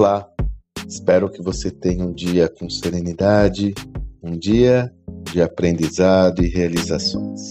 Olá, espero que você tenha um dia com serenidade, um dia de aprendizado e realizações.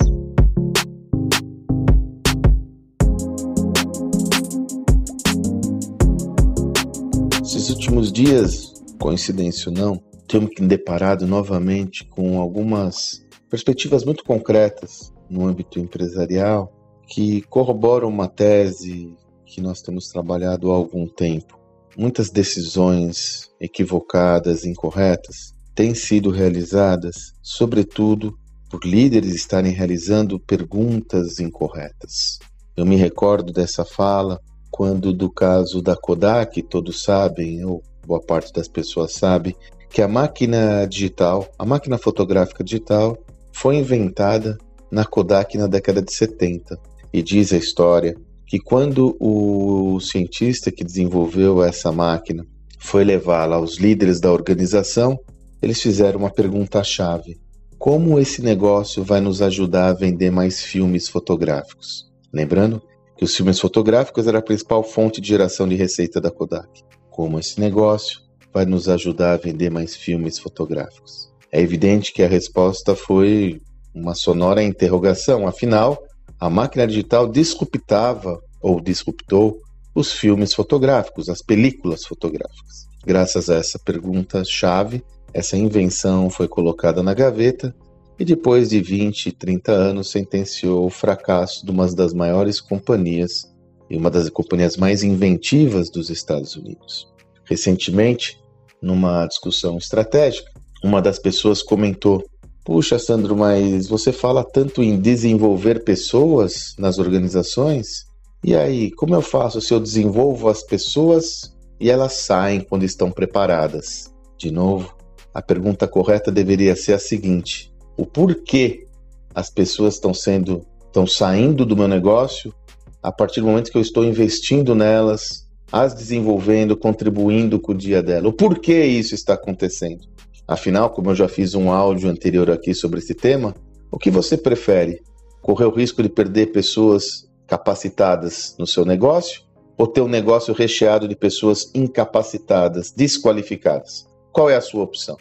Esses últimos dias, coincidência ou não, tenho me deparado novamente com algumas perspectivas muito concretas no âmbito empresarial que corroboram uma tese que nós temos trabalhado há algum tempo muitas decisões equivocadas, incorretas, têm sido realizadas, sobretudo por líderes estarem realizando perguntas incorretas. Eu me recordo dessa fala quando, do caso da Kodak, todos sabem, ou boa parte das pessoas sabe, que a máquina digital, a máquina fotográfica digital, foi inventada na Kodak na década de 70. E diz a história que quando o cientista que desenvolveu essa máquina foi levá-la aos líderes da organização, eles fizeram uma pergunta-chave: como esse negócio vai nos ajudar a vender mais filmes fotográficos? Lembrando que os filmes fotográficos era a principal fonte de geração de receita da Kodak. Como esse negócio vai nos ajudar a vender mais filmes fotográficos? É evidente que a resposta foi uma sonora interrogação, afinal, a máquina digital disruptava ou disruptou os filmes fotográficos, as películas fotográficas. Graças a essa pergunta-chave, essa invenção foi colocada na gaveta e depois de 20, 30 anos sentenciou o fracasso de uma das maiores companhias e uma das companhias mais inventivas dos Estados Unidos. Recentemente, numa discussão estratégica, uma das pessoas comentou Puxa, Sandro, mas você fala tanto em desenvolver pessoas nas organizações? E aí, como eu faço se eu desenvolvo as pessoas e elas saem quando estão preparadas? De novo, a pergunta correta deveria ser a seguinte: o porquê as pessoas estão sendo estão saindo do meu negócio a partir do momento que eu estou investindo nelas, as desenvolvendo, contribuindo com o dia dela. O porquê isso está acontecendo? Afinal, como eu já fiz um áudio anterior aqui sobre esse tema, o que você prefere? Correr o risco de perder pessoas capacitadas no seu negócio ou ter um negócio recheado de pessoas incapacitadas, desqualificadas? Qual é a sua opção?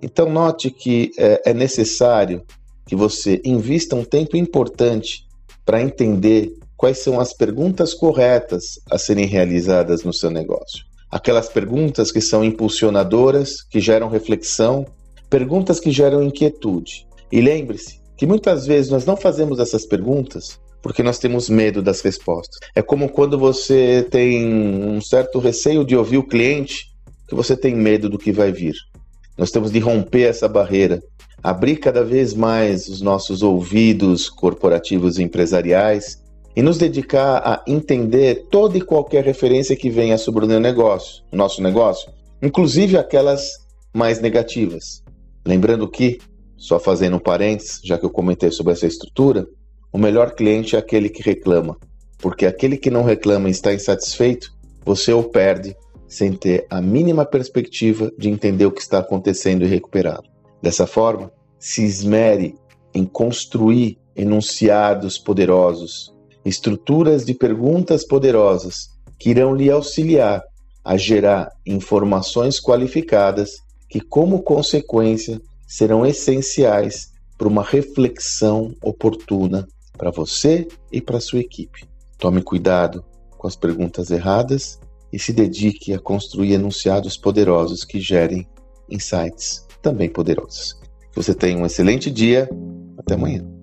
Então, note que é, é necessário que você invista um tempo importante para entender quais são as perguntas corretas a serem realizadas no seu negócio aquelas perguntas que são impulsionadoras, que geram reflexão, perguntas que geram inquietude. E lembre-se que muitas vezes nós não fazemos essas perguntas porque nós temos medo das respostas. É como quando você tem um certo receio de ouvir o cliente, que você tem medo do que vai vir. Nós temos de romper essa barreira, abrir cada vez mais os nossos ouvidos corporativos e empresariais e nos dedicar a entender toda e qualquer referência que venha sobre o meu negócio, o nosso negócio, inclusive aquelas mais negativas. Lembrando que, só fazendo um parênteses, já que eu comentei sobre essa estrutura, o melhor cliente é aquele que reclama, porque aquele que não reclama e está insatisfeito, você o perde sem ter a mínima perspectiva de entender o que está acontecendo e recuperá-lo. Dessa forma, se esmere em construir enunciados poderosos, estruturas de perguntas poderosas que irão lhe auxiliar a gerar informações qualificadas que, como consequência, serão essenciais para uma reflexão oportuna para você e para sua equipe. Tome cuidado com as perguntas erradas e se dedique a construir enunciados poderosos que gerem insights também poderosos. Você tenha um excelente dia. Até amanhã.